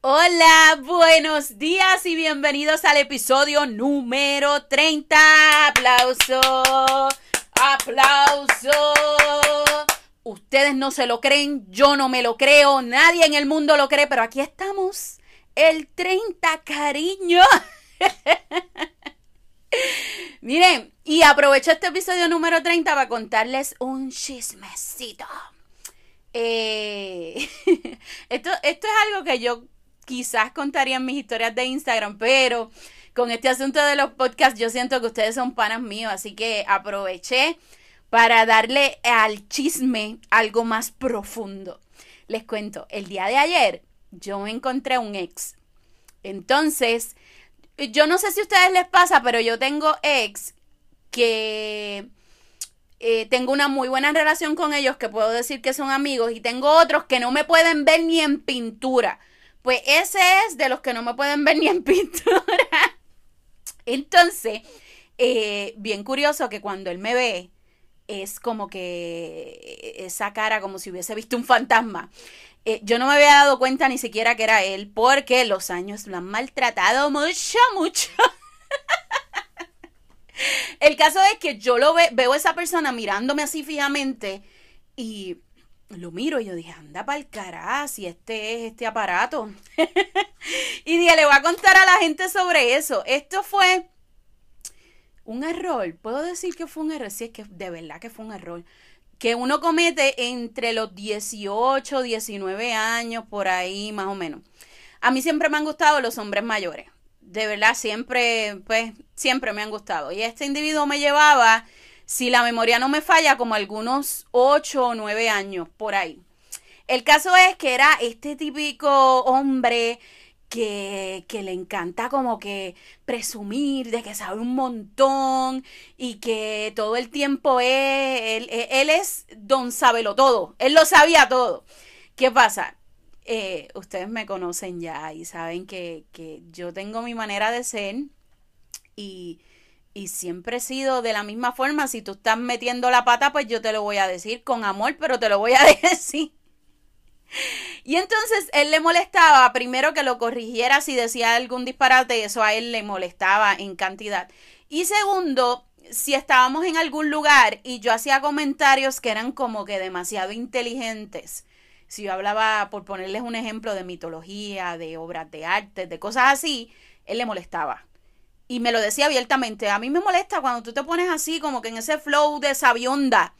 Hola, buenos días y bienvenidos al episodio número 30. Aplauso, aplauso. Ustedes no se lo creen, yo no me lo creo, nadie en el mundo lo cree, pero aquí estamos. El 30, cariño. Miren, y aprovecho este episodio número 30 para contarles un chismecito. Eh, esto, esto es algo que yo quizás contarían mis historias de Instagram, pero con este asunto de los podcasts yo siento que ustedes son panas míos, así que aproveché para darle al chisme algo más profundo. Les cuento, el día de ayer yo encontré un ex. Entonces, yo no sé si a ustedes les pasa, pero yo tengo ex que eh, tengo una muy buena relación con ellos, que puedo decir que son amigos, y tengo otros que no me pueden ver ni en pintura. Pues ese es de los que no me pueden ver ni en pintura. Entonces, eh, bien curioso que cuando él me ve, es como que esa cara como si hubiese visto un fantasma. Eh, yo no me había dado cuenta ni siquiera que era él, porque los años lo han maltratado mucho, mucho. El caso es que yo lo veo a esa persona mirándome así fijamente y lo miro y yo dije, anda para el carajo, si este es este aparato. y dije, le voy a contar a la gente sobre eso. Esto fue un error. Puedo decir que fue un error, sí, es que de verdad que fue un error. Que uno comete entre los 18, 19 años, por ahí más o menos. A mí siempre me han gustado los hombres mayores. De verdad, siempre, pues, siempre me han gustado. Y este individuo me llevaba si la memoria no me falla, como algunos 8 o 9 años por ahí. El caso es que era este típico hombre que, le encanta como que presumir de que sabe un montón y que todo el tiempo él, él es don sabelo todo, él lo sabía todo. ¿Qué pasa? Eh, ustedes me conocen ya y saben que, que yo tengo mi manera de ser y y siempre he sido de la misma forma. Si tú estás metiendo la pata, pues yo te lo voy a decir con amor, pero te lo voy a decir. Y entonces él le molestaba, primero que lo corrigiera si decía algún disparate, eso a él le molestaba en cantidad. Y segundo, si estábamos en algún lugar y yo hacía comentarios que eran como que demasiado inteligentes, si yo hablaba, por ponerles un ejemplo, de mitología, de obras de arte, de cosas así, él le molestaba y me lo decía abiertamente, a mí me molesta cuando tú te pones así como que en ese flow de sabionda.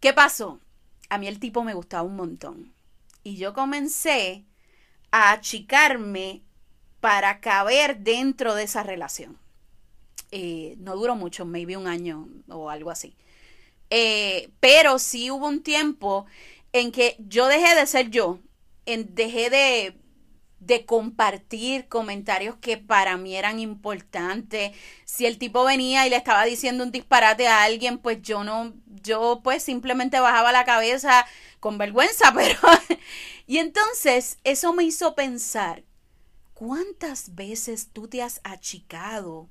¿Qué pasó? A mí el tipo me gustaba un montón. Y yo comencé a achicarme para caber dentro de esa relación. Eh, no duró mucho, maybe un año o algo así. Eh, pero sí hubo un tiempo en que yo dejé de ser yo, en, dejé de, de compartir comentarios que para mí eran importantes. Si el tipo venía y le estaba diciendo un disparate a alguien, pues yo no, yo pues simplemente bajaba la cabeza con vergüenza, pero... y entonces eso me hizo pensar, ¿cuántas veces tú te has achicado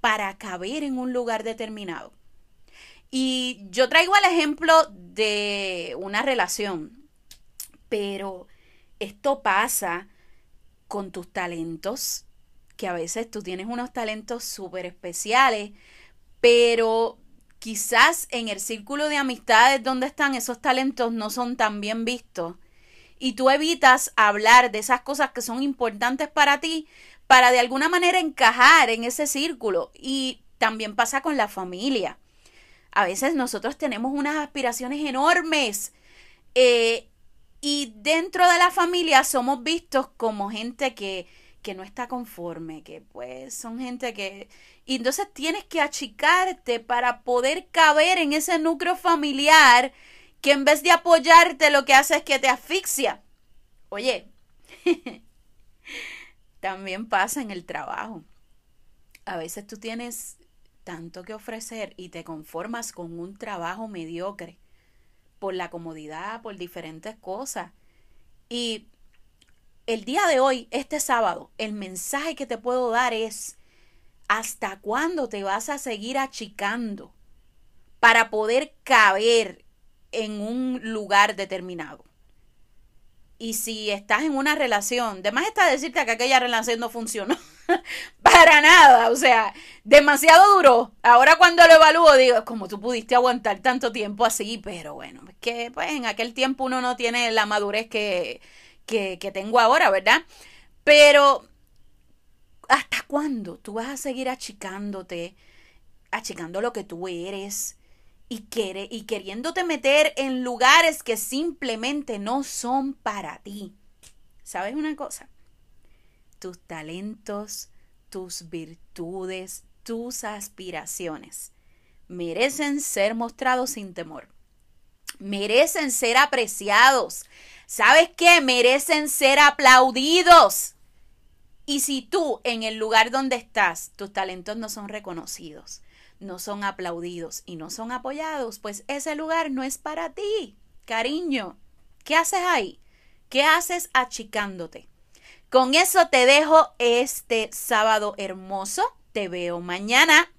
para caber en un lugar determinado? Y yo traigo el ejemplo de una relación, pero esto pasa con tus talentos, que a veces tú tienes unos talentos súper especiales, pero quizás en el círculo de amistades donde están esos talentos no son tan bien vistos. Y tú evitas hablar de esas cosas que son importantes para ti para de alguna manera encajar en ese círculo. Y también pasa con la familia. A veces nosotros tenemos unas aspiraciones enormes eh, dentro de la familia somos vistos como gente que, que no está conforme, que pues son gente que... Y entonces tienes que achicarte para poder caber en ese núcleo familiar que en vez de apoyarte lo que hace es que te asfixia. Oye, también pasa en el trabajo. A veces tú tienes tanto que ofrecer y te conformas con un trabajo mediocre por la comodidad, por diferentes cosas. Y el día de hoy, este sábado, el mensaje que te puedo dar es, ¿hasta cuándo te vas a seguir achicando para poder caber en un lugar determinado? Y si estás en una relación, de más está decirte que aquella relación no funcionó. Para nada, o sea, demasiado duro. Ahora cuando lo evalúo digo, como tú pudiste aguantar tanto tiempo así, pero bueno, es que pues en aquel tiempo uno no tiene la madurez que, que, tengo ahora, ¿verdad? Pero, ¿hasta cuándo tú vas a seguir achicándote, achicando lo que tú eres? y, quiere, y queriéndote meter en lugares que simplemente no son para ti. ¿Sabes una cosa? Tus talentos, tus virtudes, tus aspiraciones merecen ser mostrados sin temor. Merecen ser apreciados. ¿Sabes qué? Merecen ser aplaudidos. Y si tú en el lugar donde estás, tus talentos no son reconocidos, no son aplaudidos y no son apoyados, pues ese lugar no es para ti, cariño. ¿Qué haces ahí? ¿Qué haces achicándote? Con eso te dejo este sábado hermoso. Te veo mañana.